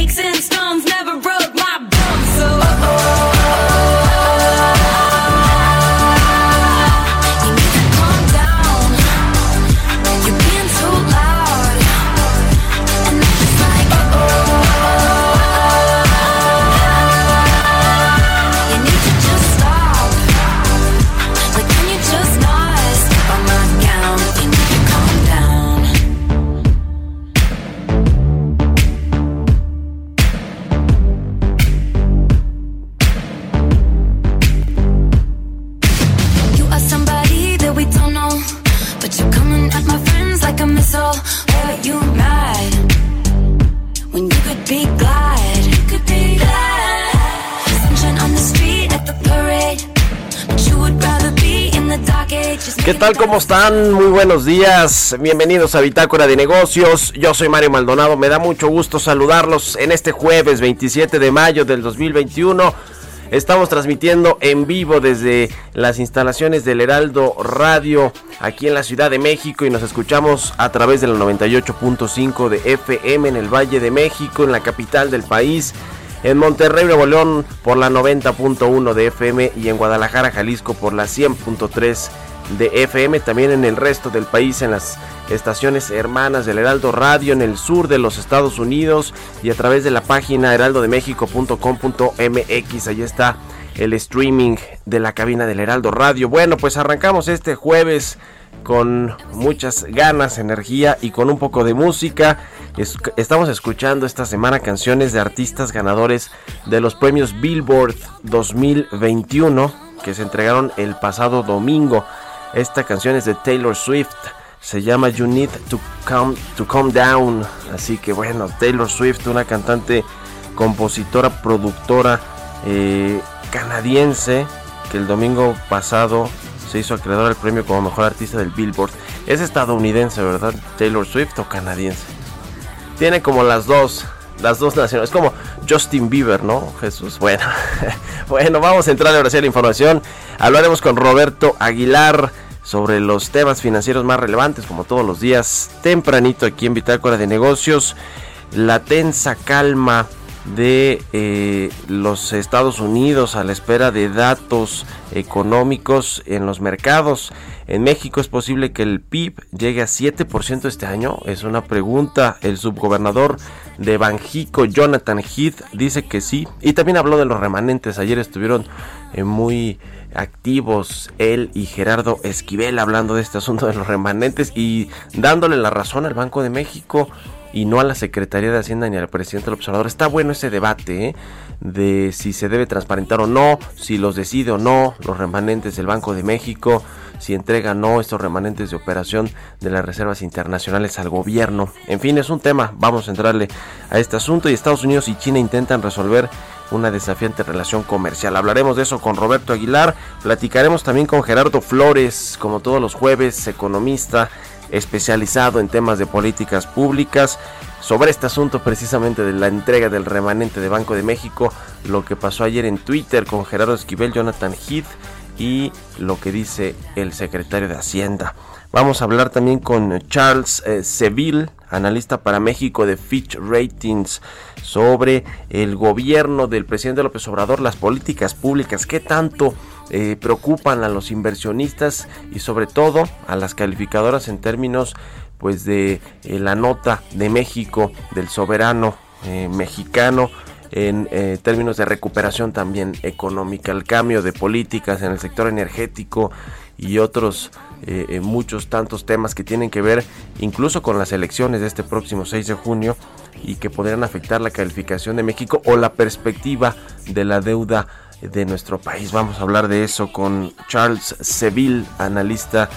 Snakes and stones never broke ¿Cómo están? Muy buenos días. Bienvenidos a Bitácora de Negocios. Yo soy Mario Maldonado. Me da mucho gusto saludarlos en este jueves 27 de mayo del 2021. Estamos transmitiendo en vivo desde las instalaciones del Heraldo Radio aquí en la Ciudad de México y nos escuchamos a través del 98.5 de FM en el Valle de México, en la capital del país. En Monterrey, Nuevo León por la 90.1 de FM y en Guadalajara, Jalisco por la 100.3 de FM. También en el resto del país en las estaciones hermanas del Heraldo Radio en el sur de los Estados Unidos y a través de la página heraldodemexico.com.mx. Ahí está el streaming de la cabina del Heraldo Radio. Bueno, pues arrancamos este jueves con muchas ganas, energía y con un poco de música. Es- estamos escuchando esta semana canciones de artistas ganadores de los premios Billboard 2021 que se entregaron el pasado domingo. Esta canción es de Taylor Swift. Se llama You Need to Calm, to Down. Así que bueno, Taylor Swift, una cantante, compositora, productora eh, canadiense que el domingo pasado se hizo acreedor al premio como mejor artista del Billboard. Es estadounidense, ¿verdad? Taylor Swift o canadiense. Tiene como las dos, las dos naciones. Es como Justin Bieber, ¿no? Jesús. Bueno, bueno, vamos a entrar ahora sí a la información. Hablaremos con Roberto Aguilar sobre los temas financieros más relevantes, como todos los días, tempranito aquí en Bitácora de Negocios. La tensa calma de eh, los Estados Unidos a la espera de datos económicos en los mercados. En México es posible que el PIB llegue a 7% este año. Es una pregunta. El subgobernador de Banjico, Jonathan Heath, dice que sí. Y también habló de los remanentes. Ayer estuvieron eh, muy activos él y Gerardo Esquivel hablando de este asunto de los remanentes y dándole la razón al Banco de México y no a la Secretaría de Hacienda ni al presidente del observador. Está bueno ese debate ¿eh? de si se debe transparentar o no, si los decide o no los remanentes del Banco de México, si entrega o no estos remanentes de operación de las reservas internacionales al gobierno. En fin, es un tema, vamos a entrarle a este asunto y Estados Unidos y China intentan resolver una desafiante relación comercial. Hablaremos de eso con Roberto Aguilar, platicaremos también con Gerardo Flores, como todos los jueves, economista especializado en temas de políticas públicas, sobre este asunto precisamente de la entrega del remanente de Banco de México, lo que pasó ayer en Twitter con Gerardo Esquivel, Jonathan Heath y lo que dice el secretario de Hacienda. Vamos a hablar también con Charles eh, Seville, analista para México de Fitch Ratings, sobre el gobierno del presidente López Obrador, las políticas públicas, qué tanto eh, preocupan a los inversionistas y sobre todo a las calificadoras en términos pues de eh, la nota de México del soberano mexicano en términos de recuperación también económica, el cambio de políticas en el sector energético y otros eh, muchos tantos temas que tienen que ver incluso con las elecciones de este próximo 6 de junio y que podrían afectar la calificación de México o la perspectiva de la deuda de nuestro país. Vamos a hablar de eso con Charles Seville, analista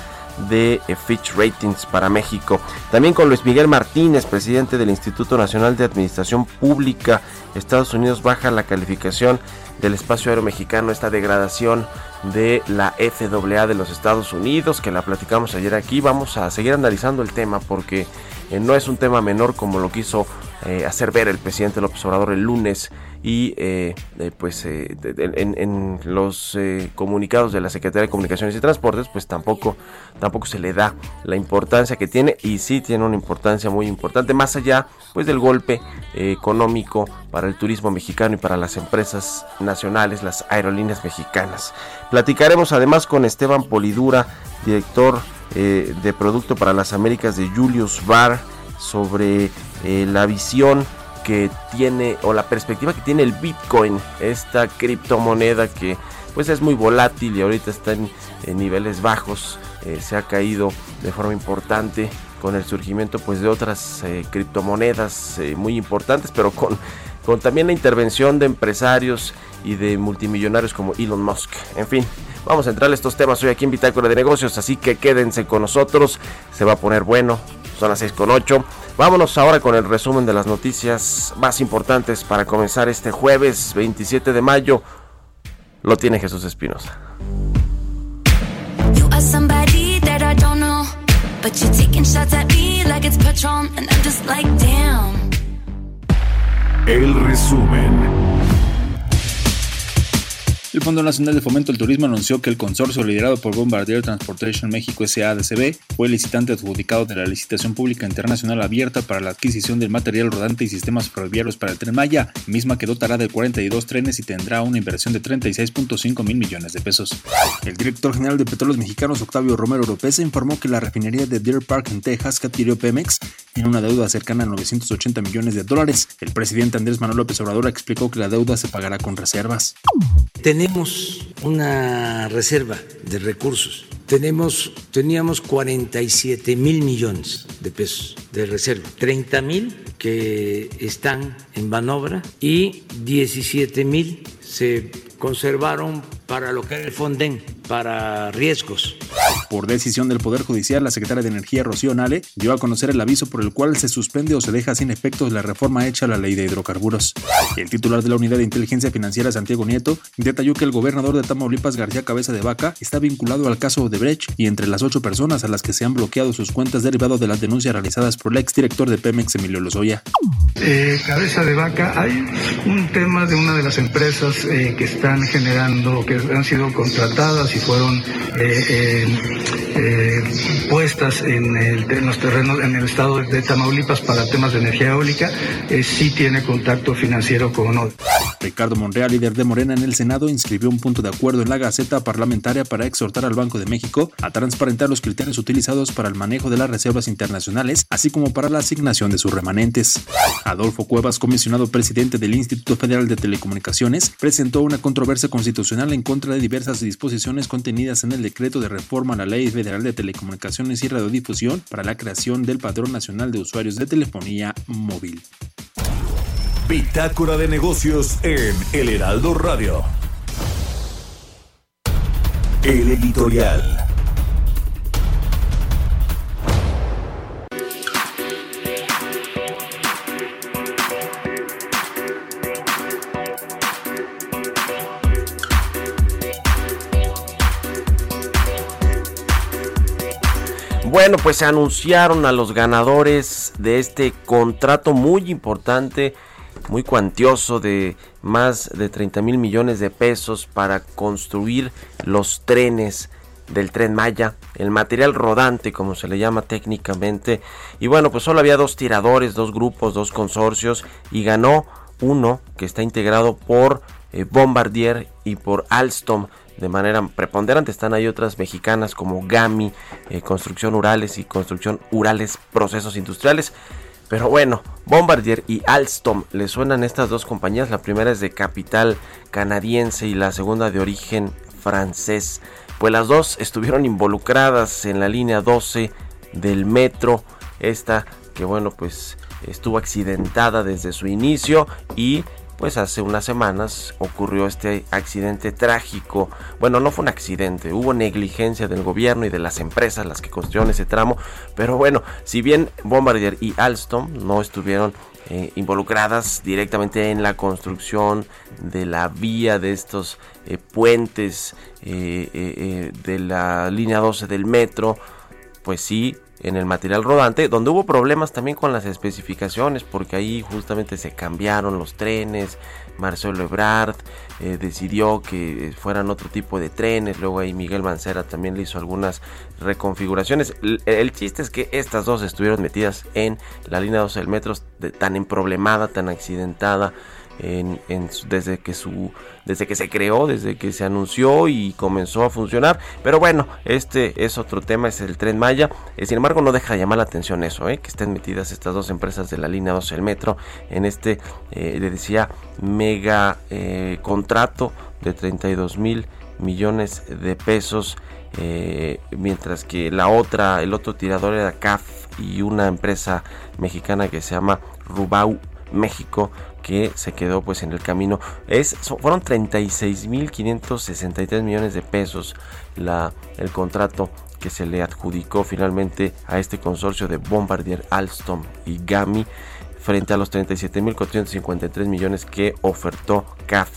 de eh, Fitch Ratings para México. También con Luis Miguel Martínez, presidente del Instituto Nacional de Administración Pública. Estados Unidos baja la calificación del espacio aéreo mexicano, esta degradación de la FAA de los Estados Unidos, que la platicamos ayer aquí. Vamos a seguir analizando el tema porque eh, no es un tema menor como lo quiso eh, hacer ver el presidente López Obrador el lunes y eh, pues en, los comunicados de la Secretaría de Comunicaciones y Transportes pues tampoco tampoco se le da la importancia que tiene y sí tiene una importancia muy importante más allá pues del golpe económico para el turismo mexicano y para las empresas nacionales las aerolíneas mexicanas. Platicaremos además con Esteban Polidura director de producto para las Américas de Julius Bar sobre eh, la visión que tiene o la perspectiva que tiene el Bitcoin, esta criptomoneda que pues es muy volátil y ahorita está en, niveles bajos, eh, se ha caído de forma importante con el surgimiento pues de otras eh, criptomonedas muy importantes, pero con, con también la intervención de empresarios y de multimillonarios como Elon Musk. En fin, vamos a entrar a estos temas hoy aquí en Bitácora de Negocios, así que quédense con nosotros, se va a poner bueno, son las 6 con 8. Vámonos ahora con el resumen de las noticias más importantes para comenzar este jueves 27 de mayo. Lo tiene Jesús Espinosa. El resumen. El Fondo Nacional de Fomento del Turismo anunció que el consorcio liderado por Bombardier Transportation México SADCB fue el licitante adjudicado de la licitación pública internacional abierta para la adquisición del material rodante y sistemas ferroviarios para el Tren Maya, misma que dotará de 42 trenes y tendrá una inversión de 36.5 mil millones de pesos. El director general de Petróleos Mexicanos, Octavio Romero Oropesa, informó que la refinería de Deer Park en Texas que adquirió Pemex tiene una deuda cercana a 980 millones de dólares. El presidente Andrés Manuel López Obrador explicó que la deuda se pagará con reservas tenemos una reserva de recursos. Tenemos, teníamos 47 mil millones de pesos de reserva, 30 mil que están en manobra y 17 mil se conservaron para lo que era el Fonden, para riesgos. Por decisión del Poder Judicial, la secretaria de Energía, Rocío Nale, dio a conocer el aviso por el cual se suspende o se deja sin efectos la reforma hecha a la ley de hidrocarburos. El titular de la Unidad de Inteligencia Financiera, Santiago Nieto, detalló que el gobernador de Tamaulipas, García Cabeza de Vaca, está vinculado al caso Odebrecht y entre las ocho personas a las que se han bloqueado sus cuentas derivado de las denuncias realizadas por el exdirector de Pemex, Emilio Lozoya. Eh, cabeza de Vaca, hay un tema de una de las empresas eh, que están generando, que han sido contratadas y fueron eh, eh, eh, puestas en, los terrenos, en el estado de Tamaulipas para temas de energía eólica, sí tiene contacto financiero con ONU. Ricardo Monreal, líder de Morena en el Senado, inscribió un punto de acuerdo en la Gaceta Parlamentaria para exhortar al Banco de México a transparentar los criterios utilizados para el manejo de las reservas internacionales, así como para la asignación de sus remanentes. Adolfo Cuevas, comisionado presidente del Instituto Federal de Telecomunicaciones, presentó una controversia constitucional en contra de diversas disposiciones contenidas en el decreto de reforma a la Ley Federal de Telecomunicaciones y Radiodifusión para la creación del Padrón Nacional de Usuarios de Telefonía Móvil. Bitácora de negocios en El Heraldo Radio. El editorial. Bueno, pues se anunciaron a los ganadores de este contrato muy importante, muy cuantioso de más de 30 mil millones de pesos para construir los trenes del tren Maya, el material rodante como se le llama técnicamente. Y bueno, pues solo había dos tiradores, dos grupos, dos consorcios y ganó uno que está integrado por eh, Bombardier y por Alstom de manera preponderante. Están ahí otras mexicanas como GAMI, eh, Construcción Urales y Construcción Urales Procesos Industriales. Pero bueno, Bombardier y Alstom le suenan estas dos compañías. La primera es de capital canadiense y la segunda de origen francés. Pues las dos estuvieron involucradas en la línea 12 del metro. Esta que bueno pues estuvo accidentada desde su inicio y pues hace unas semanas ocurrió este accidente trágico. Bueno, no fue un accidente, hubo negligencia del gobierno y de las empresas las que construyeron ese tramo. Pero bueno, si bien Bombardier y Alstom no estuvieron eh, involucradas directamente en la construcción de la vía de estos eh, puentes eh, de la línea 12 del metro, pues sí en el material rodante, donde hubo problemas también con las especificaciones, porque ahí justamente se cambiaron los trenes. Marcelo Ebrard eh, decidió que fueran otro tipo de trenes. Luego ahí Miguel Mancera también le hizo algunas reconfiguraciones. El, chiste es que estas dos estuvieron metidas en la línea 12 del metro, tan emproblemada, tan accidentada desde que su desde que se creó, desde que se anunció y comenzó a funcionar. Pero bueno, este es otro tema, es el tren Maya. Eh, sin embargo, no deja de llamar la atención eso, eh, que estén metidas estas dos empresas de la línea 12 del metro en este, eh, le decía, mega contrato de 32 mil millones de pesos. mientras que la otra, el otro tirador era CAF y una empresa mexicana que se llama Rubau México que se quedó pues en el camino. Es, fueron 36.563 millones de pesos la, el contrato que se le adjudicó finalmente a este consorcio de Bombardier, Alstom y Gami frente a los 37.453 millones que ofertó CAF.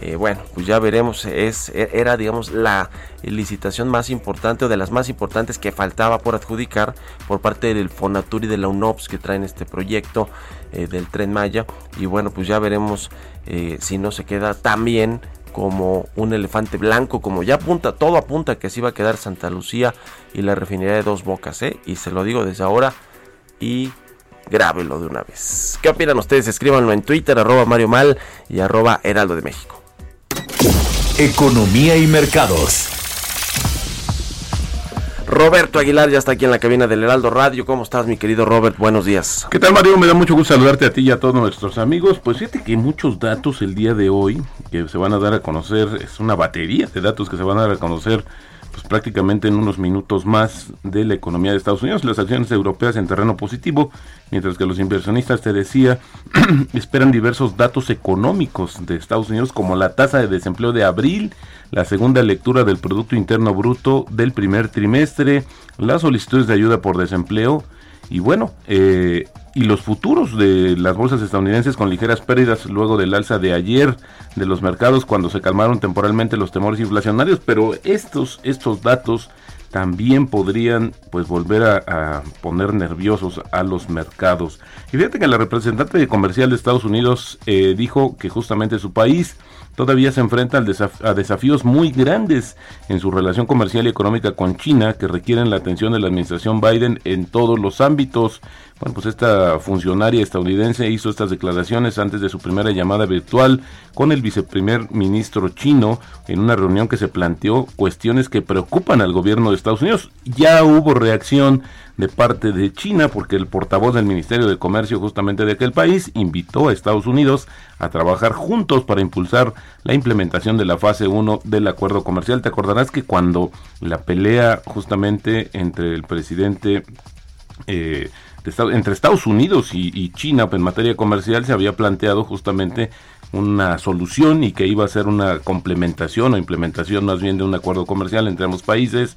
Eh, bueno, pues ya veremos, es, e, era digamos la licitación más importante o de las más importantes que faltaba por adjudicar por parte del Fonatur y de la UNOPS que traen este proyecto eh, del tren Maya y bueno pues ya veremos eh, si no se queda tan bien como un elefante blanco, como ya apunta, todo apunta que así va a quedar Santa Lucía y la refinería de dos bocas, y se lo digo desde ahora y grábelo de una vez. ¿Qué opinan ustedes? Escríbanlo en Twitter, arroba Mario Mal y arroba Heraldo de México. Economía y mercados. Roberto Aguilar ya está aquí en la cabina del Heraldo Radio. ¿Cómo estás, mi querido Robert? Buenos días. ¿Qué tal, Mario? Me da mucho gusto saludarte a ti y a todos nuestros amigos. Pues fíjate que muchos datos el día de hoy que se van a dar a conocer, es una batería de datos que se van a dar a conocer pues prácticamente en unos minutos más de la economía de Estados Unidos, las acciones europeas en terreno positivo, mientras que los inversionistas, te decía, esperan diversos datos económicos de Estados Unidos, como la tasa de desempleo de abril, la segunda lectura del Producto Interno Bruto del primer trimestre, las solicitudes de ayuda por desempleo, y bueno, eh, y los futuros de las bolsas estadounidenses con ligeras pérdidas luego del alza de ayer de los mercados cuando se calmaron temporalmente los temores inflacionarios, pero estos, estos datos también podrían pues volver a, poner nerviosos a los mercados. Y fíjate que la representante comercial de Estados Unidos eh, dijo que justamente su país todavía se enfrenta a desafíos muy grandes en su relación comercial y económica con China que requieren la atención de la administración Biden en todos los ámbitos. Bueno, pues esta funcionaria estadounidense hizo estas declaraciones antes de su primera llamada virtual con el viceprimer ministro chino en una reunión que se planteó cuestiones que preocupan al gobierno de Estados Unidos. Ya hubo reacción de parte de China, porque el portavoz del Ministerio de Comercio justamente de aquel país invitó a Estados Unidos a trabajar juntos para impulsar la implementación de la fase 1 del acuerdo comercial. Te acordarás que cuando la pelea justamente entre el presidente... Eh, entre Estados Unidos y, China en materia comercial se había planteado justamente una solución y que iba a ser una complementación o implementación más bien de un acuerdo comercial entre ambos países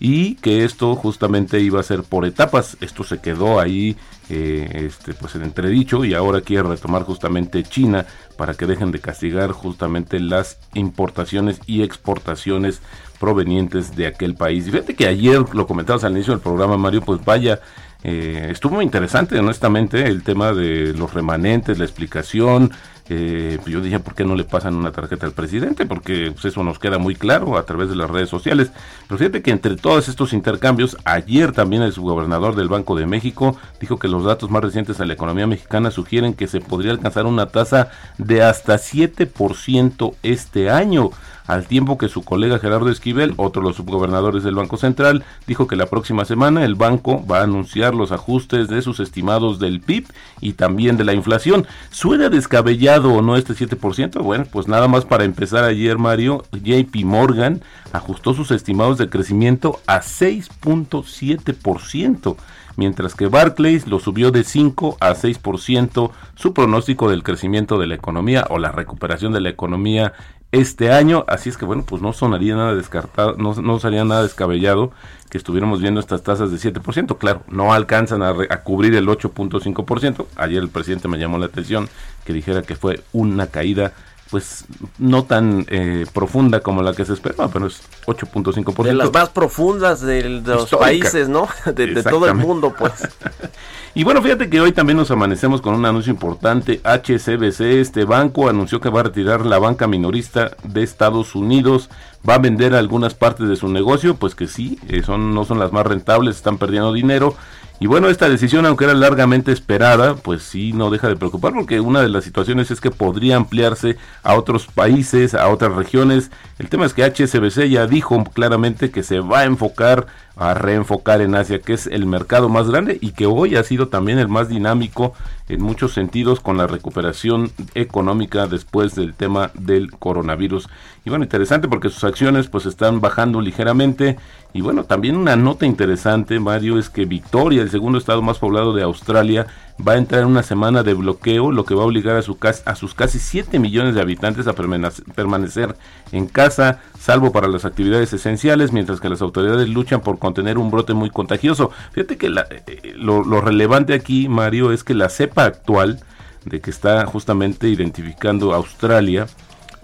y que esto justamente iba a ser por etapas. Esto se quedó ahí eh, este, pues en entredicho y ahora quiere retomar justamente China para que dejen de castigar justamente las importaciones y exportaciones provenientes de aquel país. Y fíjate que ayer lo comentabas al inicio del programa, Mario, pues vaya, eh, estuvo muy interesante, honestamente, el tema de los remanentes, la explicación, Eh, pues yo dije, ¿por qué no le pasan una tarjeta al presidente? Porque pues, eso nos queda muy claro a través de las redes sociales. Pero fíjate que entre todos estos intercambios, ayer también el subgobernador del Banco de México dijo que los datos más recientes de la economía mexicana sugieren que se podría alcanzar una tasa de hasta 7% este año al tiempo que su colega Gerardo Esquivel, otro de los subgobernadores del Banco Central, dijo que la próxima semana el banco va a anunciar los ajustes de sus estimados del PIB y también de la inflación. ¿Suena descabellado o no este 7%? Bueno, pues nada más para empezar ayer, Mario, JP Morgan ajustó sus estimados de crecimiento a 6.7% mientras que Barclays lo subió de 5 a 6% su pronóstico del crecimiento de la economía o la recuperación de la economía este año, así es que bueno, pues no sonaría nada descartado, no, no nada descabellado que estuviéramos viendo estas tasas de 7%. Claro, no alcanzan a, a cubrir el 8.5%. Ayer el presidente me llamó la atención que dijera que fue una caída pues no tan eh, profunda como la que se esperaba, pero es 8.5%. De las más profundas de, los países, ¿no? De, de, todo el mundo, pues. y bueno, fíjate que hoy también nos amanecemos con un anuncio importante. HCBC, este banco, anunció que va a retirar la banca minorista de Estados Unidos. Va a vender algunas partes de su negocio, pues que sí, eh, son, no son las más rentables, están perdiendo dinero y bueno, esta decisión, aunque era largamente esperada, pues sí no deja de preocupar porque una de las situaciones es que podría ampliarse a otros países, a otras regiones. El tema es que HSBC ya dijo claramente que se va a enfocar a reenfocar en Asia, que es el mercado más grande y que hoy ha sido también el más dinámico en muchos sentidos con la recuperación económica después del tema del coronavirus. Y bueno, interesante porque sus acciones pues están bajando ligeramente. Y bueno, también una nota interesante, Mario, es que Victoria, el segundo estado más poblado de Australia, va a entrar en una semana de bloqueo, lo que va a obligar a, su a sus casi 7 millones de habitantes a permanecer en casa, salvo para las actividades esenciales, mientras que las autoridades luchan por contener un brote muy contagioso. Fíjate que eh, lo, lo relevante aquí, Mario, es que la cepa actual, de que está justamente identificando Australia,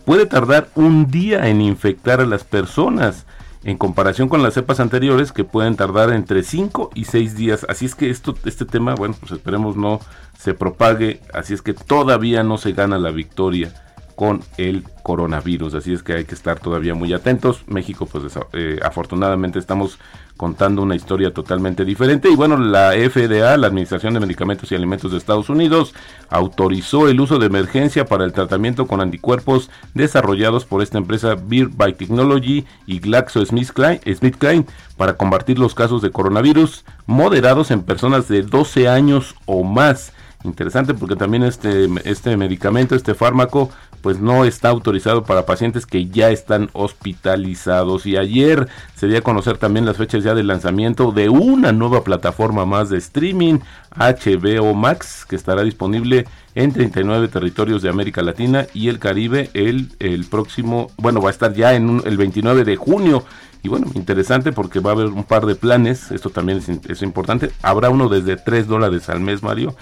puede tardar un día en infectar a las personas en comparación con las cepas anteriores que pueden tardar entre 5 y 6 días. Así es que esto, este tema, bueno, pues esperemos no se propague, así es que todavía no se gana la victoria con el coronavirus, así es que hay que estar todavía muy atentos. México, pues eh, afortunadamente estamos contando una historia totalmente diferente. Y bueno, la FDA, la Administración de Medicamentos y Alimentos de Estados Unidos, autorizó el uso de emergencia para el tratamiento con anticuerpos desarrollados por esta empresa Beer Biotechnology y GlaxoSmithKline para combatir los casos de coronavirus moderados en personas de 12 años o más. Interesante porque también este, este medicamento, este fármaco, pues no está autorizado para pacientes que ya están hospitalizados. Y ayer se dio a conocer también las fechas ya de lanzamiento de una nueva plataforma más de streaming, HBO Max, que estará disponible en 39 territorios de América Latina y el Caribe el, el próximo, bueno, va a estar ya en el 29 de junio. Y bueno, interesante porque va a haber un par de planes, esto también es, es importante. Habrá uno desde 3 dólares al mes, Mario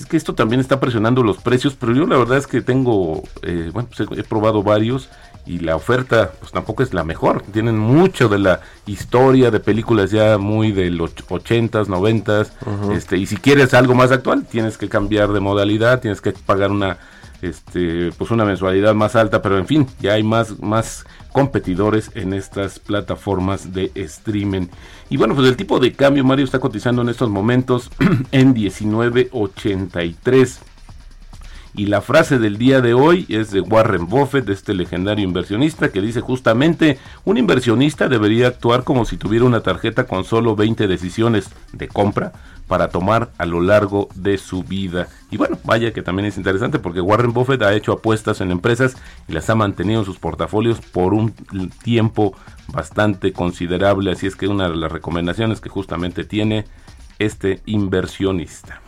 es que esto también está presionando los precios, pero yo la verdad es que tengo, eh, bueno, pues he, probado varios y la oferta pues tampoco es la mejor. Tienen mucho de la historia de películas ya muy de los 80s, 90s, este, y si quieres algo más actual, tienes que cambiar de modalidad, tienes que pagar una este pues una mensualidad más alta, pero en fin, ya hay más más competidores en estas plataformas de streaming. Y bueno, pues el tipo de cambio Mario está cotizando en estos momentos en 19.83. Y la frase del día de hoy es de Warren Buffett, de este legendario inversionista, que dice justamente, un inversionista debería actuar como si tuviera una tarjeta con solo 20 decisiones de compra para tomar a lo largo de su vida. Y bueno, vaya que también es interesante porque Warren Buffett ha hecho apuestas en empresas y las ha mantenido en sus portafolios por un tiempo bastante considerable. Así es que una de las recomendaciones que justamente tiene este inversionista.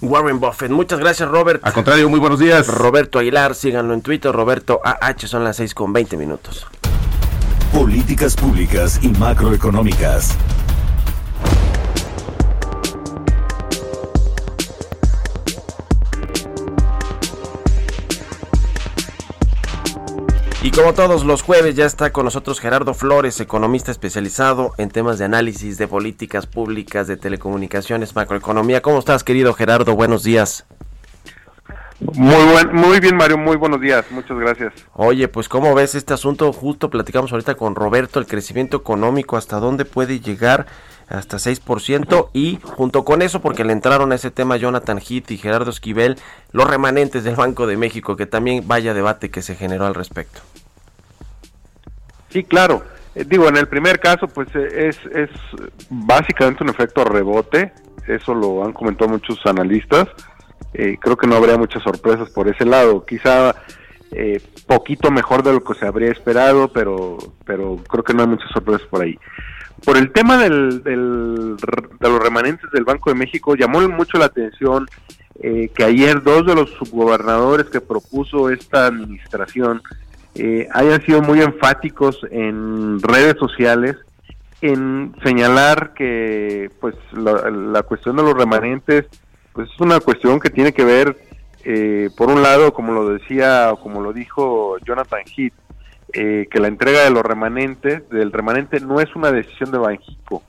Warren Buffett. Muchas gracias, Robert. Al contrario, muy buenos días. Roberto Aguilar, síganlo en Twitter, Roberto AH, son las 6 con 20 minutos. Políticas públicas y macroeconómicas. Y como todos los jueves ya está con nosotros Gerardo Flores, economista especializado en temas de análisis de políticas públicas, de telecomunicaciones, macroeconomía. ¿Cómo estás, querido Gerardo? Buenos días. Muy buen, muy bien Mario, muy buenos días, muchas gracias. Oye, pues cómo ves este asunto, justo platicamos ahorita con Roberto, el crecimiento económico, hasta dónde puede llegar, hasta 6%, y junto con eso, porque le entraron a ese tema Jonathan Heath y Gerardo Esquivel, los remanentes del Banco de México, que también vaya debate que se generó al respecto. Sí, claro, eh, digo, en el primer caso, pues eh, es, es básicamente un efecto rebote, eso lo han comentado muchos analistas, eh, creo que no habría muchas sorpresas por ese lado. Quizá eh, poquito mejor de lo que se habría esperado, pero, pero creo que no hay muchas sorpresas por ahí. Por el tema del, del, de los remanentes del Banco de México, llamó mucho la atención eh, que ayer dos de los subgobernadores que propuso esta administración eh, hayan sido muy enfáticos en redes sociales en señalar que pues la, la cuestión de los remanentes pues es una cuestión que tiene que ver, eh, por un lado, como lo decía, como lo dijo Jonathan Heath, eh, que la entrega de los remanentes, del remanente, no es una decisión de Banjico.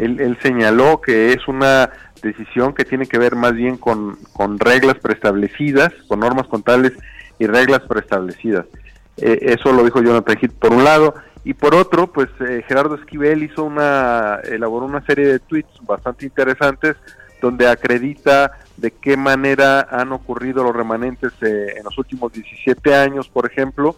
él, él, señaló que es una decisión que tiene que ver más bien con, con reglas preestablecidas, con normas contables y reglas preestablecidas. Eh, eso lo dijo Jonathan Heath por un lado. Y por otro, pues eh, Gerardo Esquivel hizo una, elaboró una serie de tweets bastante interesantes donde acredita de qué manera han ocurrido los remanentes eh, en los últimos 17 años, por ejemplo,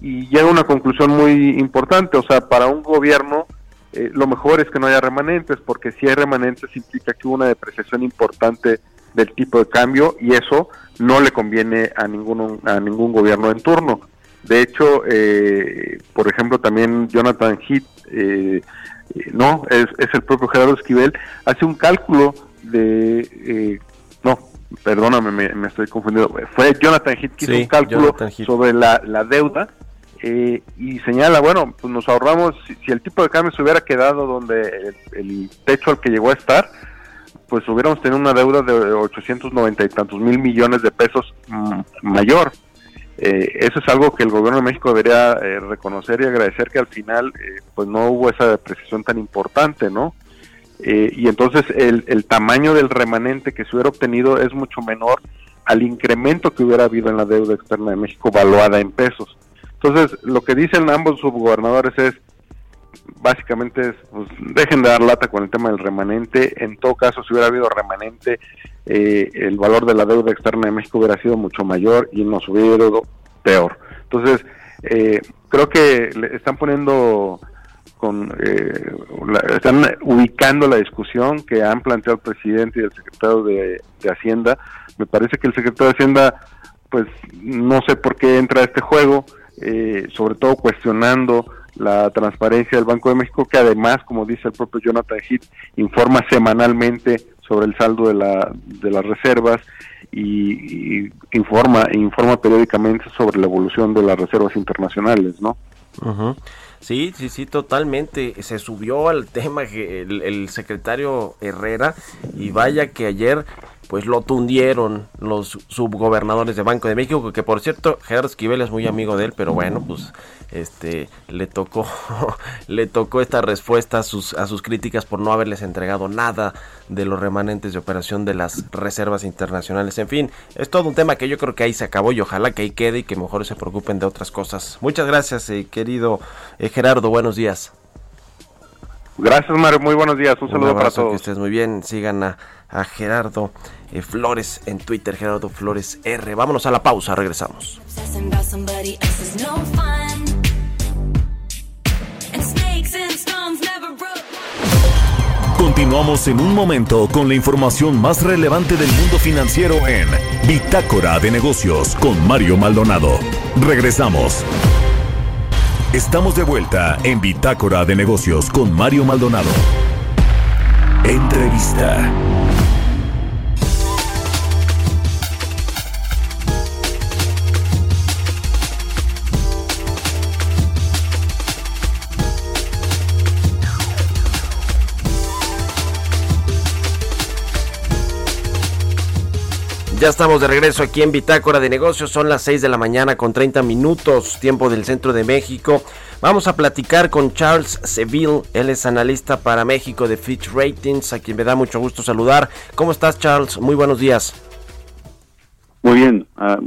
y llega a una conclusión muy importante, o sea, para un gobierno eh, lo mejor es que no haya remanentes, porque si hay remanentes implica que hubo una depreciación importante del tipo de cambio y eso no le conviene a ningún, a ningún gobierno en turno. De hecho, eh, por ejemplo, también Jonathan Heath, eh, no, es, es el propio Gerardo Esquivel, hace un cálculo de eh, no perdóname me, estoy confundiendo fue Jonathan Heath que hizo un cálculo sobre la, la deuda eh, y señala bueno pues nos ahorramos si, el tipo de cambio se hubiera quedado donde el, techo al que llegó a estar pues hubiéramos tenido una deuda de 890 y tantos mil millones de pesos mayor eh, eso es algo que el gobierno de México debería reconocer y agradecer que al final pues no hubo esa depreciación tan importante no eh, y entonces el, el, tamaño del remanente que se hubiera obtenido es mucho menor al incremento que hubiera habido en la deuda externa de México valuada en pesos. Entonces, lo que dicen ambos subgobernadores es, básicamente, es, pues, dejen de dar lata con el tema del remanente. En todo caso, si hubiera habido remanente, eh, el valor de la deuda externa de México hubiera sido mucho mayor y nos hubiera ido peor. Entonces, eh, creo que le están poniendo con eh, están ubicando la discusión que han planteado el presidente y el secretario de, Hacienda. Me parece que el secretario de Hacienda, pues no sé por qué entra a este juego, eh, sobre todo cuestionando la transparencia del Banco de México, que además, como dice el propio Jonathan Heath, informa semanalmente sobre el saldo de, la, de las reservas y, informa informa periódicamente sobre la evolución de las reservas internacionales, ¿no? Sí, sí, sí, totalmente. Se subió al tema el, el secretario Herrera y vaya que ayer pues lo tundieron los subgobernadores de Banco de México, que por cierto, Gerardo Esquivel es muy amigo de él, pero bueno, pues este le tocó le tocó esta respuesta a sus a sus críticas por no haberles entregado nada de los remanentes de operación de las reservas internacionales. En fin, es todo un tema que yo creo que ahí se acabó y ojalá que ahí quede y que mejor se preocupen de otras cosas. Muchas gracias, eh, querido eh, Gerardo, buenos días. Gracias, Mario. Muy buenos días. Un, saludo para todos. Que estés muy bien. Sigan a, a Gerardo eh, Flores en Twitter, Gerardo Flores R. Vámonos a la pausa, regresamos. Continuamos en un momento con la información más relevante del mundo financiero en Bitácora de Negocios con Mario Maldonado. Regresamos. Estamos de vuelta en Bitácora de Negocios con Mario Maldonado. Entrevista. Ya estamos de regreso aquí en Bitácora de Negocios. Son las 6 de la mañana con 30 minutos, tiempo del centro de México. Vamos a platicar con Charles Seville. Él es analista para México de Fitch Ratings, a quien me da mucho gusto saludar. ¿Cómo estás, Charles? Muy buenos días. Muy bien,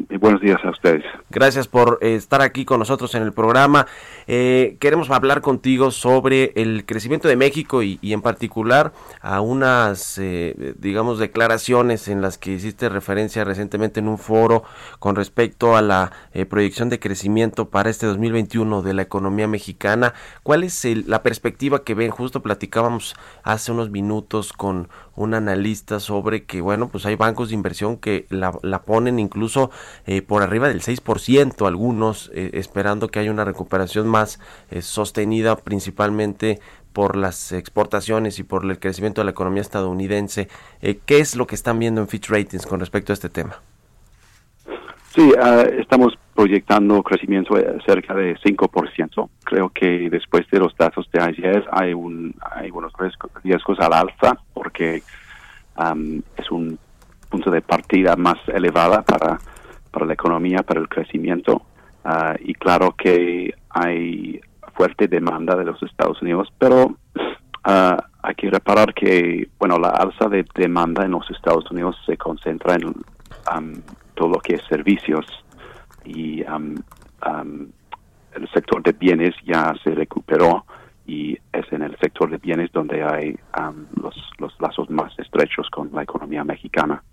y buenos días a ustedes. Gracias por eh, estar aquí con nosotros en el programa. Eh, queremos hablar contigo sobre el crecimiento de México y, en particular a unas, eh, digamos, declaraciones en las que hiciste referencia recientemente en un foro con respecto a la proyección de crecimiento para este 2021 de la economía mexicana. ¿Cuál es la perspectiva que ven? Justo platicábamos hace unos minutos con un analista sobre que, bueno, pues hay bancos de inversión que la, la ponen incluso eh, por arriba del 6%, algunos eh, esperando que haya una recuperación más eh, sostenida principalmente por las exportaciones y por el crecimiento de la economía estadounidense. ¿Qué es lo que están viendo en Fitch Ratings con respecto a este tema? Sí, ah, estamos proyectando crecimiento cerca de 5%. Creo que después de los datos de ayer hay, un, hay unos riesgos al alza porque es un punto de partida más elevada para, para la economía, para el crecimiento. Ah, y claro que hay fuerte demanda de los Estados Unidos, pero uh, hay que reparar que, bueno, la alza de demanda en los Estados Unidos se concentra en todo lo que es servicios y el sector de bienes ya se recuperó y es en el sector de bienes donde hay los, los lazos más estrechos con la economía mexicana.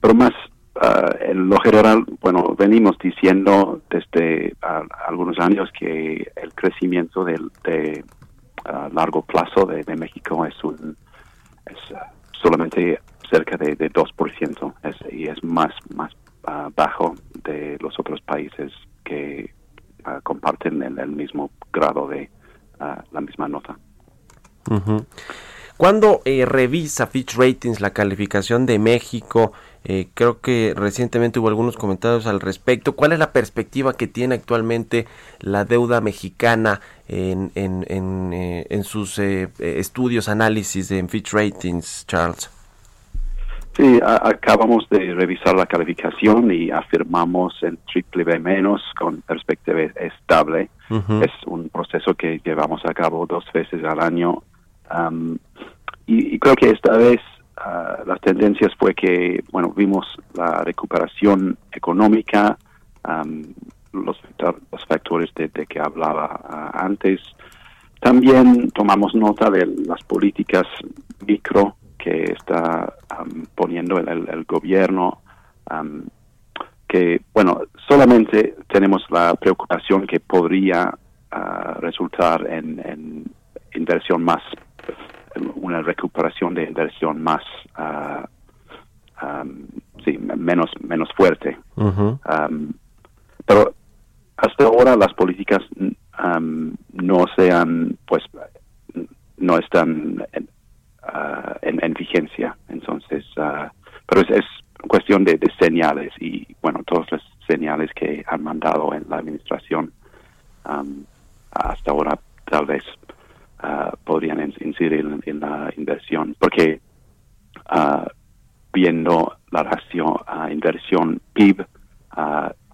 Pero más uh, en lo general, bueno, venimos diciendo desde uh, algunos años que el crecimiento del, de uh, largo plazo de, México es un es solamente cerca de, de 2% es, y es más más bajo de los otros países que comparten el, mismo grado de la misma nota. Cuando eh, revisa Fitch Ratings la calificación de México, eh, creo que recientemente hubo algunos comentarios al respecto. ¿Cuál es la perspectiva que tiene actualmente la deuda mexicana en, en, en, eh, en sus estudios, análisis de Fitch Ratings, Charles? Sí, acabamos de revisar la calificación y afirmamos en triple B menos con perspectiva estable. Es un proceso que llevamos a cabo dos veces al año y, creo que esta vez ah, las tendencias fue que, bueno, vimos la recuperación económica, los, los, factores de, que hablaba ah, antes. También tomamos nota de las políticas micro que está poniendo el, gobierno, que, bueno, solamente tenemos la preocupación que podría ah, resultar en inversión más una recuperación de inversión más uh, sí, menos menos fuerte. Pero hasta ahora las políticas no sean pues no están uh, en, vigencia entonces uh, pero es, es cuestión de, de, señales y bueno todas las señales que han mandado en la administración hasta ahora tal vez Ah, podrían incidir en, la inversión, porque viendo la a inversión PIB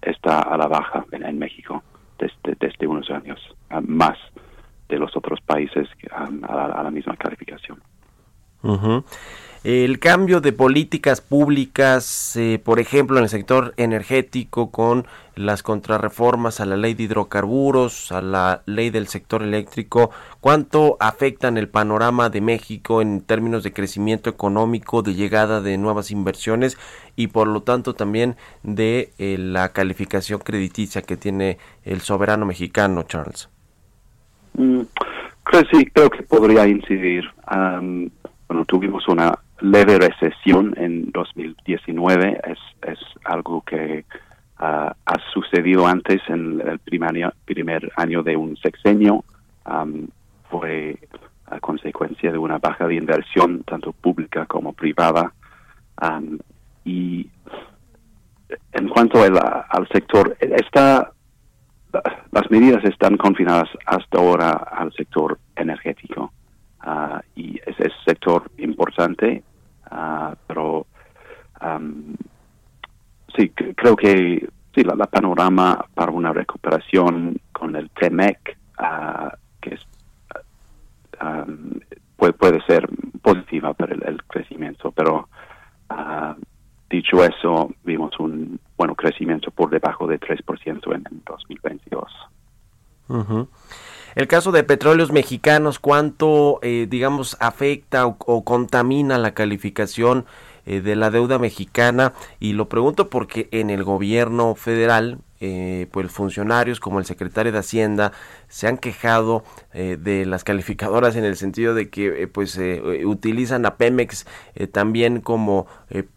está a la baja en, México desde, desde, unos años, más de los otros países a, la, misma calificación. El cambio de políticas públicas, eh, por ejemplo, en el sector energético, con las contrarreformas a la ley de hidrocarburos, a la ley del sector eléctrico, ¿cuánto afectan el panorama de México en términos de crecimiento económico, de llegada de nuevas inversiones y por lo tanto también de eh, la calificación crediticia que tiene el soberano mexicano, Charles? Mm, creo, sí, creo que podría incidir. Bueno, tuvimos una leve recesión en 2019 es, es algo que ah, ha sucedido antes en el primer año, de un sexenio. fue a consecuencia de una baja de inversión, tanto pública como privada. y en cuanto al sector, está, las medidas están confinadas hasta ahora al sector energético. Uh, y ese es sector importante Ah, pero sí, creo que sí, la, panorama para una recuperación con el TEMEC, ah, que es, puede, puede ser positiva para el, crecimiento, pero dicho eso, vimos un bueno crecimiento por debajo de 3% en, en 2022. El caso de petróleos mexicanos, ¿cuánto, eh, digamos, afecta o, contamina la calificación eh, de la deuda mexicana? Y lo pregunto porque en el gobierno federal, eh, pues funcionarios como el secretario de Hacienda se han quejado eh, de las calificadoras en el sentido de que eh, pues eh, utilizan a Pemex también como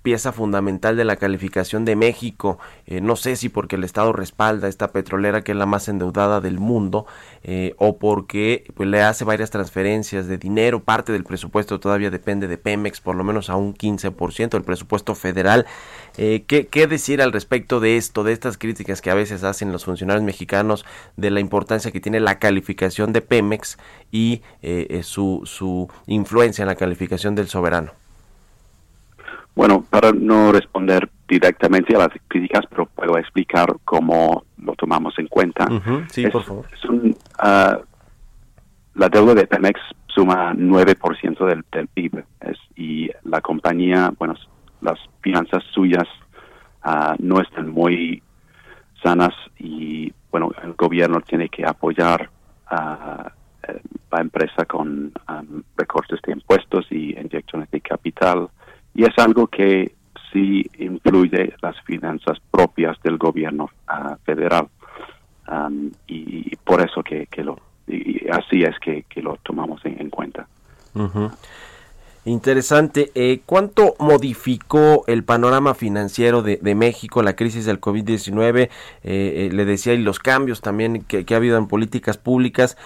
pieza fundamental de la calificación de México. No sé si porque el Estado respalda esta petrolera que es la más endeudada del mundo o porque pues le hace varias transferencias de dinero. Parte del presupuesto todavía depende de Pemex por lo menos a un 15% del presupuesto federal. ¿qué, ¿qué decir al respecto de esto de estas críticas que a veces hacen los funcionarios mexicanos de la importancia que tiene la calificación de Pemex y eh, eh, su, su influencia en la calificación del soberano? Bueno, para no responder directamente a las críticas, pero puedo explicar cómo lo tomamos en cuenta. Sí, por favor. Ah, la deuda de Pemex suma 9% del, del PIB y la compañía, bueno, las finanzas suyas ah, no están muy sanas y bueno, el gobierno tiene que apoyar a eh, la empresa con um, recortes de impuestos y inyecciones de capital. Y es algo que sí influye las finanzas propias del gobierno uh, federal. Um, y, por eso que, que lo así es que, que lo tomamos en, cuenta. Interesante. Eh, ¿Cuánto modificó el panorama financiero de, México la crisis del COVID-19? Eh, eh, le decía, y los cambios también que, ha habido en políticas públicas.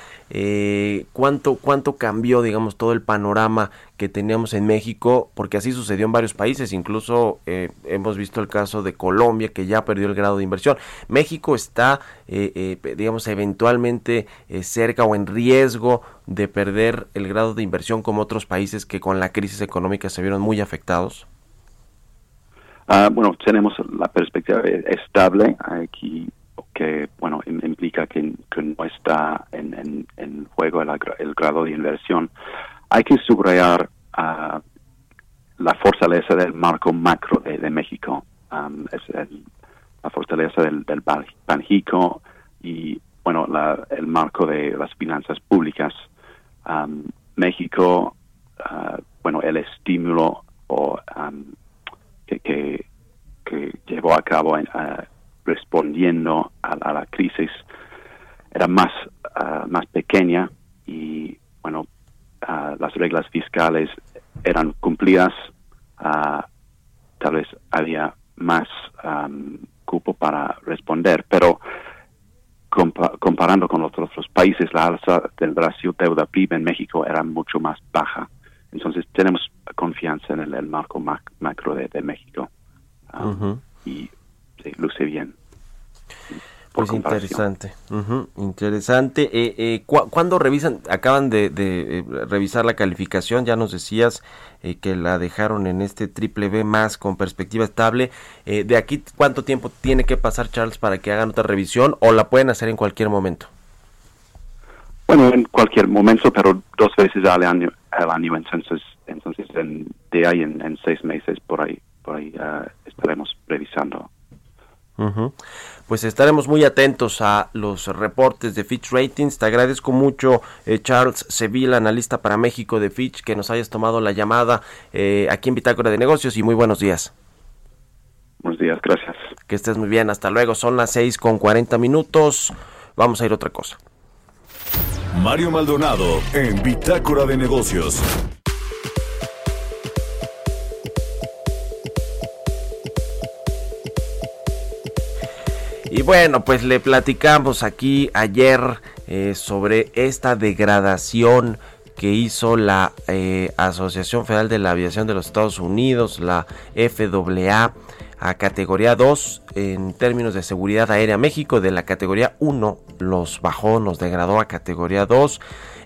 ¿cuánto, ¿Cuánto cambió, digamos, todo el panorama que teníamos en México? Porque así sucedió en varios países. Incluso hemos visto el caso de Colombia, que ya perdió el grado de inversión. México está, digamos, eventualmente cerca o en riesgo de perder el grado de inversión como otros países que con la crisis económica se vieron muy afectados? Ah, bueno, tenemos la perspectiva estable aquí que bueno implica que, no está en, en, juego el, grado de inversión. Hay que subrayar uh, la fortaleza del marco macro de, México, es la fortaleza del, del Banjico y bueno la, el marco de las finanzas públicas. Um, México, uh, bueno, el estímulo o, um, que, que, llevó a cabo uh, respondiendo a, la crisis era más, uh, más pequeña y, bueno, las reglas fiscales eran cumplidas, tal vez había más um, cupo para responder, pero comparando con los otros alza del ratio deuda-PIB en México era mucho más baja. Entonces tenemos confianza en el, marco macro de, México um, y luce bien. Pues interesante, interesante. Eh, eh, ¿Cuándo revisan? Acaban de, eh, revisar la calificación, ya nos decías eh, que la dejaron en este triple B más con perspectiva estable. ¿De aquí cuánto tiempo tiene que pasar Charles para que hagan otra revisión o la pueden hacer en cualquier momento? Bueno, en cualquier momento, pero dos veces al año, al año entonces, entonces en, de ahí en, seis meses por ahí, por ahí estaremos revisando pues estaremos muy atentos a los reportes de Fitch Ratings. Te agradezco mucho, eh, Charles Sevilla, analista para México de Fitch, que nos hayas tomado la llamada eh, aquí en Bitácora de Negocios y muy buenos días. Buenos días, gracias. Que estés muy bien, hasta luego. Son las 6 con 40 minutos. Vamos a ir a otra cosa. Mario Maldonado en Bitácora de Negocios. Y bueno, pues le platicamos aquí ayer eh, sobre esta degradación que hizo la eh, Asociación Federal de la Aviación de los Estados Unidos, la FAA, a categoría 2 en términos de seguridad aérea. México de la categoría 1 los bajó, nos degradó a categoría 2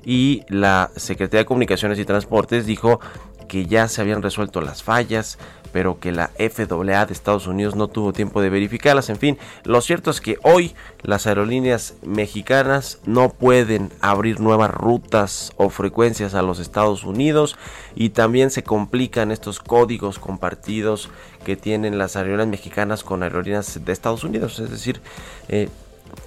y la Secretaría de Comunicaciones y Transportes dijo que ya se habían resuelto las fallas, pero que la FAA de Estados Unidos no tuvo tiempo de verificarlas. En fin, lo cierto es que hoy las aerolíneas mexicanas no pueden abrir nuevas rutas o frecuencias a los Estados Unidos y también se complican estos códigos compartidos que tienen las aerolíneas mexicanas con aerolíneas de Estados Unidos. Es decir, eh,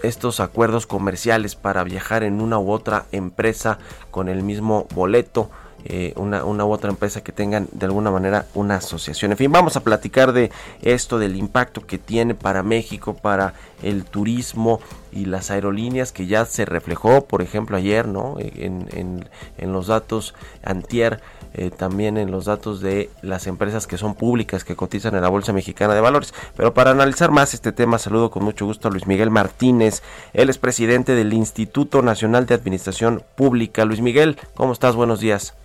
estos acuerdos comerciales para viajar en una u otra empresa con el mismo boleto. Eh, una, una, u otra empresa que tengan de alguna manera una asociación. En fin, vamos a platicar de esto, del impacto que tiene para México, para el turismo y las aerolíneas que ya se reflejó, por ejemplo, ayer, ¿no? En, en, los datos antier eh, también en los datos de las empresas que son públicas que cotizan en la Bolsa Mexicana de Valores. Pero para analizar más este tema, saludo con mucho gusto a Luis Miguel Martínez. Él es presidente del Instituto Nacional de Administración Pública. Luis Miguel, ¿cómo estás? Buenos días.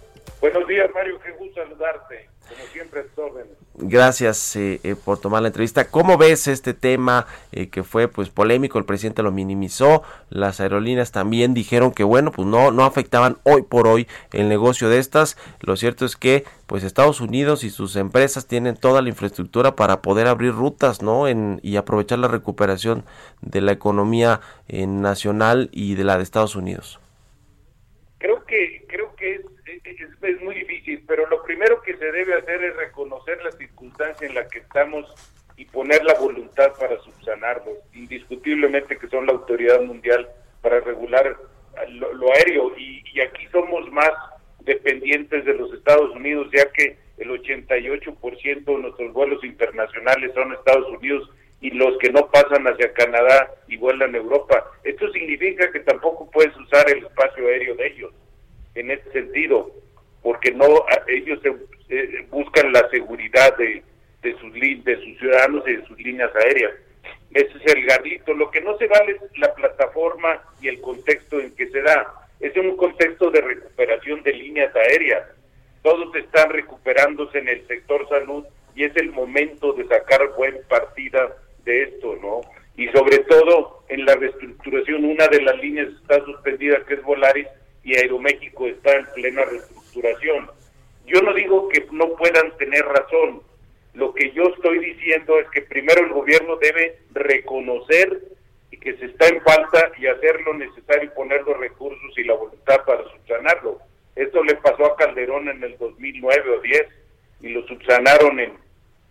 Buenos días, Mario. Qué gusto saludarte. Como siempre, a órdenes. Gracias eh, eh, por tomar la entrevista. ¿Cómo ves este tema eh, que fue pues polémico? El presidente lo minimizó. Las aerolíneas también dijeron que bueno, pues no no afectaban hoy por hoy el negocio de estas. Lo cierto es que pues Estados Unidos y sus empresas tienen toda la infraestructura para poder abrir rutas, ¿no? En, y aprovechar la recuperación de la economía nacional y de la de Estados Unidos. Creo que creo que es es, muy difícil, pero lo primero que se debe hacer es reconocer la circunstancia en la que estamos y poner la voluntad para subsanarlo. Indiscutiblemente que son la autoridad mundial para regular lo, aéreo y, aquí somos más dependientes de los Estados Unidos, ya que el 88% de nuestros vuelos internacionales son Estados Unidos y los que no pasan hacia Canadá y vuelan a Europa. Esto significa que tampoco puedes usar el espacio aéreo de ellos en este sentido, porque no ellos buscan la seguridad de, de sus de sus ciudadanos y de sus líneas aéreas. Ese es el garrito. Lo que no se vale es la plataforma y el contexto en que se da. Es un contexto de recuperación de líneas aéreas. Todos están recuperándose en el sector salud y es el momento de sacar buen partida de esto, ¿no? Y sobre todo en la reestructuración, una de las líneas está suspendida, que es Volaris, y Aeroméxico está en plena reestructuración. Yo no digo que no puedan tener razón. Lo que yo estoy diciendo es que primero el gobierno debe reconocer y que se está en falta y hacer lo necesario y poner los recursos y la voluntad para subsanarlo. Esto le pasó a Calderón en el 2009 o 10 y lo subsanaron en,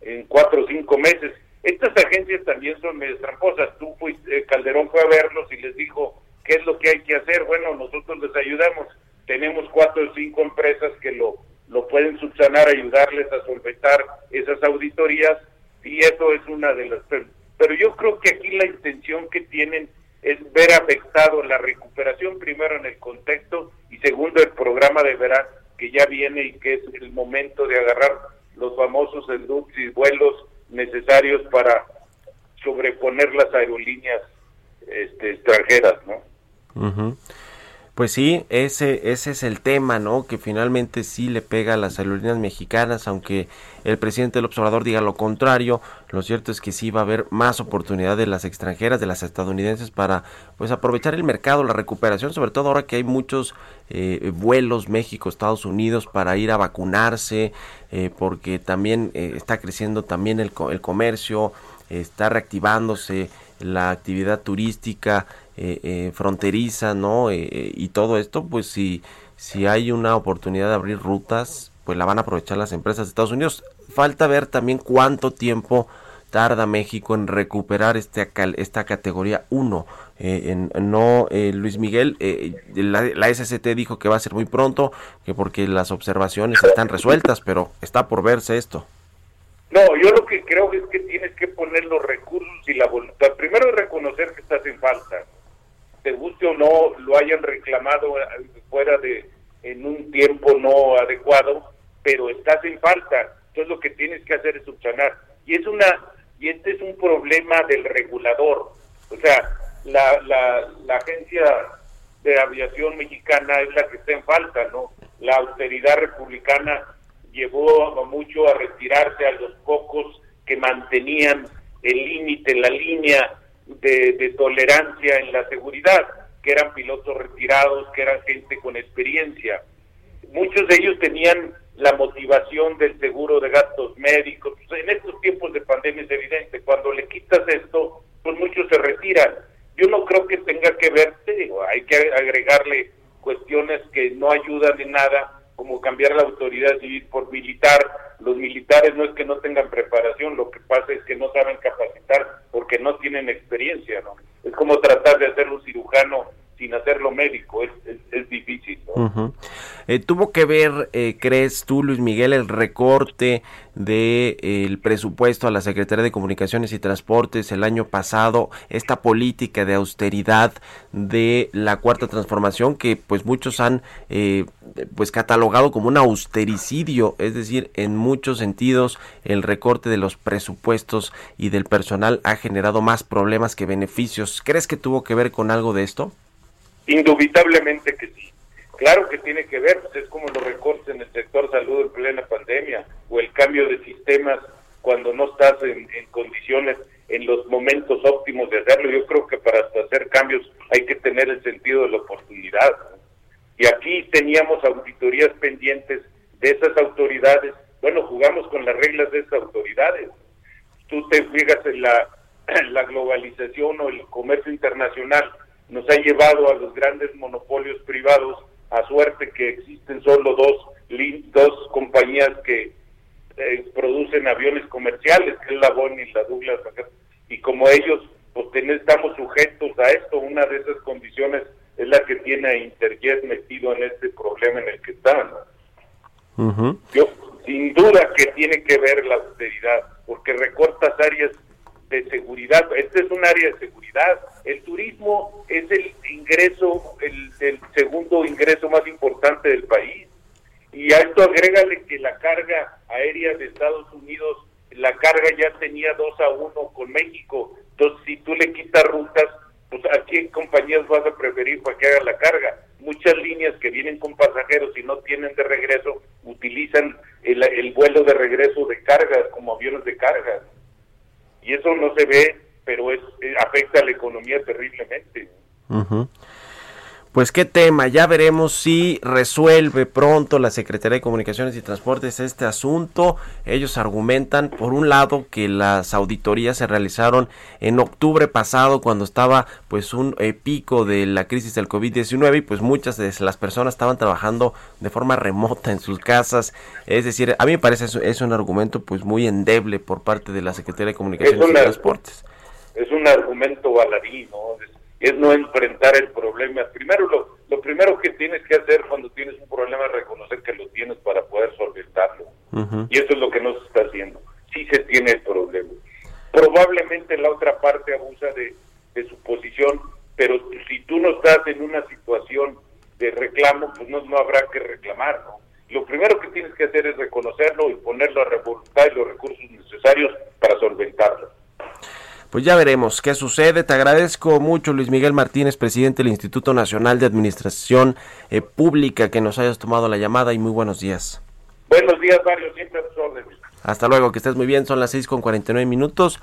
en cuatro o cinco meses. Estas agencias también son medio tramposas. Tú fuiste, Calderón fue a verlos y les dijo, ¿Qué es lo que hay que hacer? Bueno, nosotros les ayudamos. Tenemos cuatro o cinco empresas que lo, lo pueden subsanar, ayudarles a solventar esas auditorías y eso es una de las... Pero yo creo que aquí la intención que tienen es ver afectado la recuperación primero en el contexto y segundo el programa de verano que ya viene y que es el momento de agarrar los famosos y vuelos necesarios para sobreponer las aerolíneas este, extranjeras, ¿no? Pues sí, ese, ese es el tema, ¿no? Que finalmente sí le pega a las aerolíneas mexicanas, aunque el presidente del observador diga lo contrario. Lo cierto es que sí va a haber más oportunidad de las extranjeras, de las estadounidenses, para pues aprovechar el mercado, la recuperación, sobre todo ahora que hay muchos eh, vuelos México, Estados Unidos para ir a vacunarse, eh, porque también eh, está creciendo también el, el comercio, está reactivándose la actividad turística fronteriza, ¿no? Eh, y todo esto, pues si, si hay una oportunidad de abrir rutas, pues la van a aprovechar las empresas de Estados Unidos. Falta ver también cuánto tiempo tarda México en recuperar este, esta categoría 1. no, Luis Miguel, la, la, SCT dijo que va a ser muy pronto, que porque las observaciones están resueltas, pero está por verse esto. No, yo lo que creo es que tienes que poner los recursos y la voluntad. Primero reconocer que estás en falta te guste o no, lo hayan reclamado eh, fuera de, en un tiempo no adecuado, pero estás en falta. Entonces lo que tienes que hacer es subsanar. Y es una, y este es un problema del regulador. O sea, la, la, la agencia mexicana es la que está en falta, ¿no? La austeridad republicana llevó mucho a retirarse a los pocos que mantenían el límite, la línea de, tolerancia en la seguridad, que eran pilotos retirados, que eran gente con experiencia. Muchos de ellos tenían la motivación del seguro de gastos médicos. Pues, en estos tiempos de pandemia es evidente, cuando le quitas esto, pues muchos se retiran. Yo no creo que tenga que ver, digo, hay que agregarle cuestiones que no ayudan en nada, como cambiar la autoridad civil por militar. Los militares no es que no tengan preparación, lo que pasa es que no saben capacitar porque no tienen experiencia, ¿no? Es como tratar de hacer un cirujano sin hacerlo médico, es, es, difícil. Eh, ¿Tuvo que ver, eh, crees tú, Luis Miguel, el recorte del de, presupuesto a la Secretaría de Comunicaciones y Transportes el año pasado, esta política de austeridad de la Cuarta Transformación que pues muchos han eh, pues catalogado como un austericidio, es decir, en muchos sentidos el recorte de los presupuestos y del personal ha generado más problemas que beneficios. ¿Crees que tuvo que ver con algo de esto? Indubitablemente que sí. Claro que tiene que ver, pues es como los recortes en el sector salud en plena pandemia o el cambio de sistemas cuando no estás en, condiciones, en los momentos óptimos de hacerlo. Yo creo que para hacer cambios hay que tener el sentido de la oportunidad. Y aquí teníamos auditorías pendientes de esas autoridades. Bueno, jugamos con las reglas de esas autoridades. Tú te fijas en la, la globalización o el comercio internacional nos ha llevado a los grandes monopolios privados a suerte que existen solo dos, dos compañías que eh, producen aviones comerciales, que es la Boeing y la Douglas, y como ellos pues estamos sujetos a esto, una de esas condiciones es la que tiene a Interjet metido en este problema en el que está. Yo, sin duda que tiene que ver la austeridad, porque recortas áreas de seguridad. Este es un área de seguridad. El turismo es el ingreso, el, segundo ingreso más importante del país. Y a esto agrégale que la carga aérea de Estados Unidos, la carga ya tenía 2 a 1 con México. Entonces, si tú le quitas rutas, pues a qué compañías vas a preferir para que haga la carga. Muchas líneas que vienen con pasajeros y no tienen de regreso, utilizan el, el vuelo de regreso de carga como aviones de carga y eso no se ve, pero es, eh, afecta a la economía terriblemente. Pues qué tema, ya veremos si resuelve pronto la Secretaría de Comunicaciones y Transportes este asunto. Ellos argumentan, por un lado, que las auditorías se realizaron en octubre pasado cuando estaba pues un eh, pico de la crisis del COVID-19 y pues muchas de las personas estaban trabajando de forma remota en sus casas. Es decir, a mí me parece eso es un argumento pues muy endeble por parte de la Secretaría de Comunicaciones y Transportes. Es un argumento baladí, ¿no? Es no enfrentar el problema. Primero, lo, lo primero que tienes que hacer cuando tienes un problema es reconocer que lo tienes para poder solventarlo. Y eso es lo que no se está haciendo. Sí se tiene el problema. Probablemente la otra parte abusa de, de su posición, pero si tú no estás en una situación de reclamo, pues no, no habrá que reclamar, ¿no? Lo primero que tienes que hacer es reconocerlo y ponerlo a voluntad y los recursos necesarios para solventarlo pues ya veremos qué sucede. Te agradezco mucho, Luis Miguel Martínez, presidente del Instituto Nacional de Administración eh, Pública, que nos hayas tomado la llamada y muy buenos días. Buenos días, Mario, siempre a tus órdenes. Hasta luego, que estés muy bien, son las 6 con 49 minutos.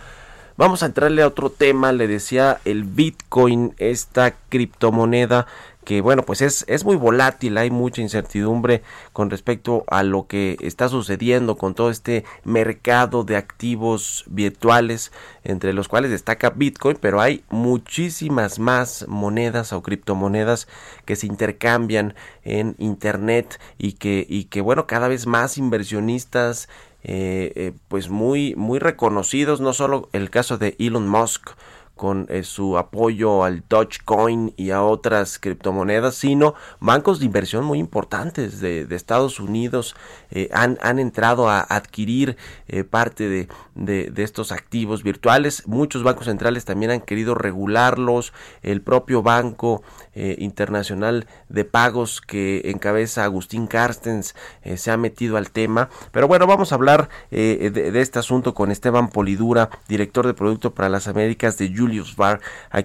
Vamos a entrarle a otro tema, le decía el Bitcoin, esta criptomoneda que bueno, pues es, es muy volátil, hay mucha incertidumbre con respecto a lo que está sucediendo con todo este mercado de activos virtuales, entre los cuales destaca Bitcoin, pero hay muchísimas más monedas o criptomonedas que se intercambian en Internet y que, y que bueno, cada vez más inversionistas eh, eh, pues muy, muy reconocidos, no solo el caso de Elon Musk, con eh, su apoyo al Dogecoin y a otras criptomonedas, sino bancos de inversión muy importantes de, Estados Unidos eh, han, han, entrado a adquirir eh, parte de, de, estos activos virtuales. Muchos bancos centrales también han querido regularlos. El propio Banco Internacional de Pagos que encabeza Agustín Carstens se ha metido al tema. Pero bueno, vamos a hablar de, este asunto con Esteban Polidura, director de Producto para las Américas de Julius Bar,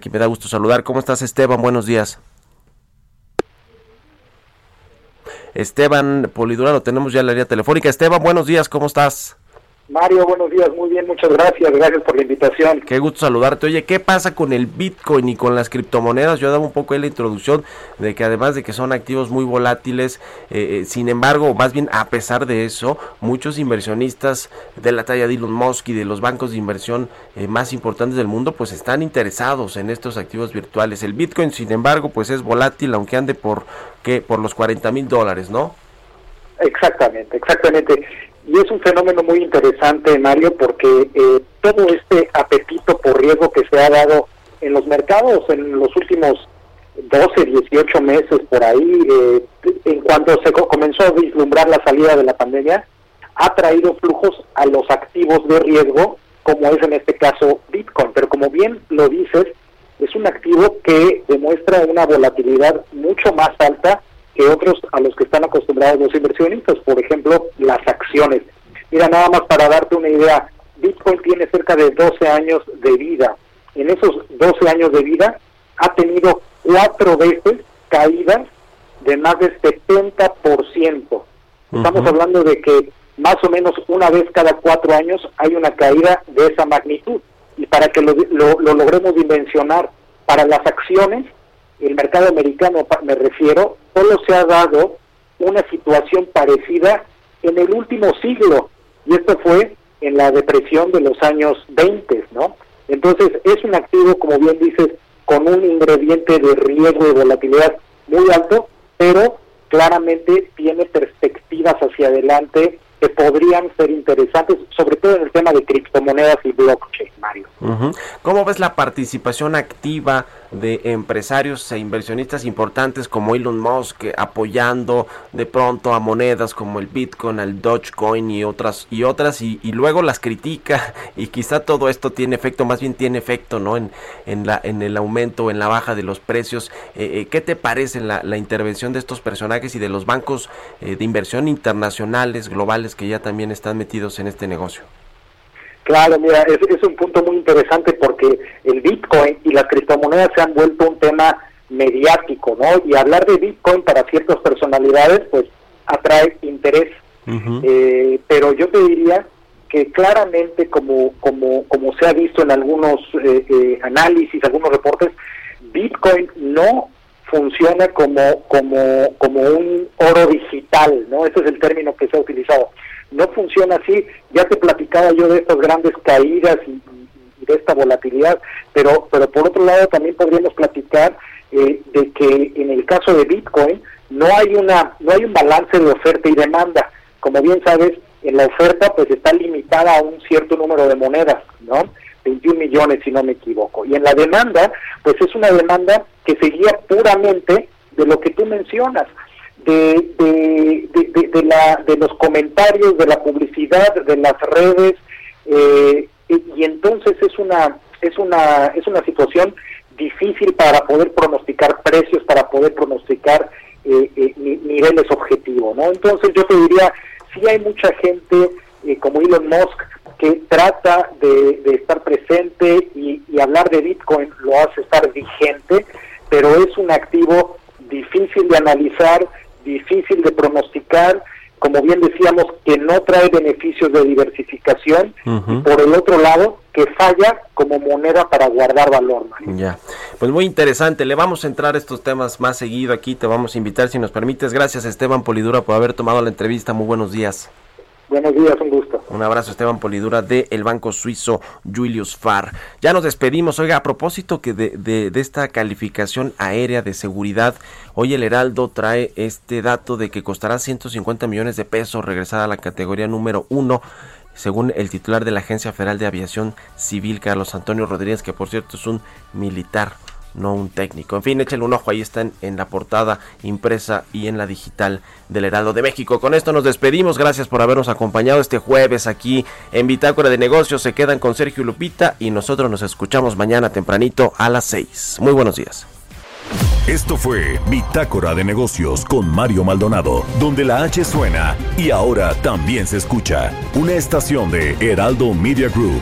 me da gusto saludar. ¿Cómo estás, Esteban? Buenos días. Esteban Polidura, lo tenemos ya la línea telefónica. Esteban, buenos días, ¿cómo estás? Mario, buenos días, muy bien, muchas gracias, gracias por la invitación. Qué gusto saludarte. Oye, ¿qué pasa con el Bitcoin y con las criptomonedas? Yo daba un poco de la introducción de que además de que son activos muy volátiles, eh, eh, sin embargo, más bien a pesar de eso, muchos inversionistas de la talla de Elon Musk y de los bancos de inversión eh, más importantes del mundo, pues están interesados en estos activos virtuales. El Bitcoin, sin embargo, pues es volátil, aunque ande por, ¿qué? por los 40 mil dólares, ¿no? Exactamente, exactamente. Y es un fenómeno muy interesante, Mario, porque eh, todo este apetito por riesgo que se ha dado en los mercados en los últimos 12, 18 meses por ahí, eh, en cuanto se comenzó a vislumbrar la salida de la pandemia, ha traído flujos a los activos de riesgo, como es en este caso Bitcoin. Pero como bien lo dices, es un activo que demuestra una volatilidad mucho más alta que otros a los que están acostumbrados los inversionistas, por ejemplo, las acciones. Mira, nada más para darte una idea, Bitcoin tiene cerca de 12 años de vida. En esos 12 años de vida ha tenido cuatro veces caídas de más del 70%. Estamos hablando de que más o menos una vez cada cuatro años hay una caída de esa magnitud. Y para que lo, lo, lo logremos dimensionar, para las acciones, el mercado americano me refiero, solo se ha dado una situación parecida en el último siglo, y esto fue en la depresión de los años 20, ¿no? Entonces es un activo, como bien dices, con un ingrediente de riesgo y volatilidad muy alto, pero claramente tiene perspectivas hacia adelante que podrían ser interesantes, sobre todo en el tema de criptomonedas y blockchain, Mario. ¿Cómo ves la participación activa de empresarios e inversionistas importantes como Elon Musk apoyando de pronto a monedas como el Bitcoin, el Dogecoin y otras y otras y, luego las critica y quizá todo esto tiene efecto, más bien tiene efecto, ¿no? En, en la en el aumento, en la baja de los precios. Eh, eh, ¿Qué te parece la, intervención de estos personajes y de los bancos eh, de inversión internacionales, globales que ya también están metidos en este negocio? Claro, mira, es, es, un punto muy interesante porque el Bitcoin y las criptomonedas se han vuelto un tema mediático, ¿no? Y hablar de Bitcoin para ciertas personalidades, pues atrae interés. eh, pero yo te diría que claramente, como, como, como se ha visto en algunos eh, eh, análisis, algunos reportes, Bitcoin no funciona como, como, como un oro digital, ¿no? Ese es el término que se ha utilizado no funciona así. Ya te platicaba yo de estas grandes caídas y, de esta volatilidad, pero, pero por otro lado también podríamos platicar eh, de que en el caso de Bitcoin no hay una no hay un balance de oferta y demanda. Como bien sabes, en la oferta pues está limitada a un cierto número de monedas, ¿no? 21 millones si no me equivoco. Y en la demanda, pues es una demanda que seguía puramente de lo que tú mencionas de, de, de, la, de los comentarios, de la publicidad, de las redes, eh, y, entonces es una, es, una, es una situación difícil para poder pronosticar precios, para poder pronosticar eh, eh, niveles objetivos, ¿no? Entonces yo te diría, si hay mucha gente como Elon Musk que trata de, estar presente y, y hablar de Bitcoin lo hace estar vigente, pero es un activo difícil de analizar, difícil de pronosticar, como bien decíamos, que no trae beneficios de diversificación, y por el otro lado, que falla como moneda para guardar valor. Ya, pues muy interesante, le vamos a entrar a estos temas más seguido aquí, te vamos a invitar si nos permites. Gracias Esteban Polidura por haber tomado la entrevista, muy buenos días. Buenos días, un gusto. Un abrazo, Esteban Polidura, de el banco suizo Julius Farr. Ya nos despedimos. Oiga, a propósito que de, de, esta calificación aérea de seguridad, hoy el Heraldo trae este dato de que costará 150 millones de pesos regresar a la categoría número uno según el titular de la Agencia Federal de Aviación Civil, Carlos Antonio Rodríguez, que por cierto es un militar no un técnico. En fin, échale un ojo, ahí están en la portada impresa y en la digital del Heraldo de México. Con esto nos despedimos, gracias por habernos acompañado este jueves aquí en Bitácora de Negocios. Se quedan con Sergio Lupita y nosotros nos escuchamos mañana tempranito a las 6. Muy buenos días. Esto fue Bitácora de Negocios con Mario Maldonado, donde la H suena y ahora también se escucha una estación de Heraldo Media Group.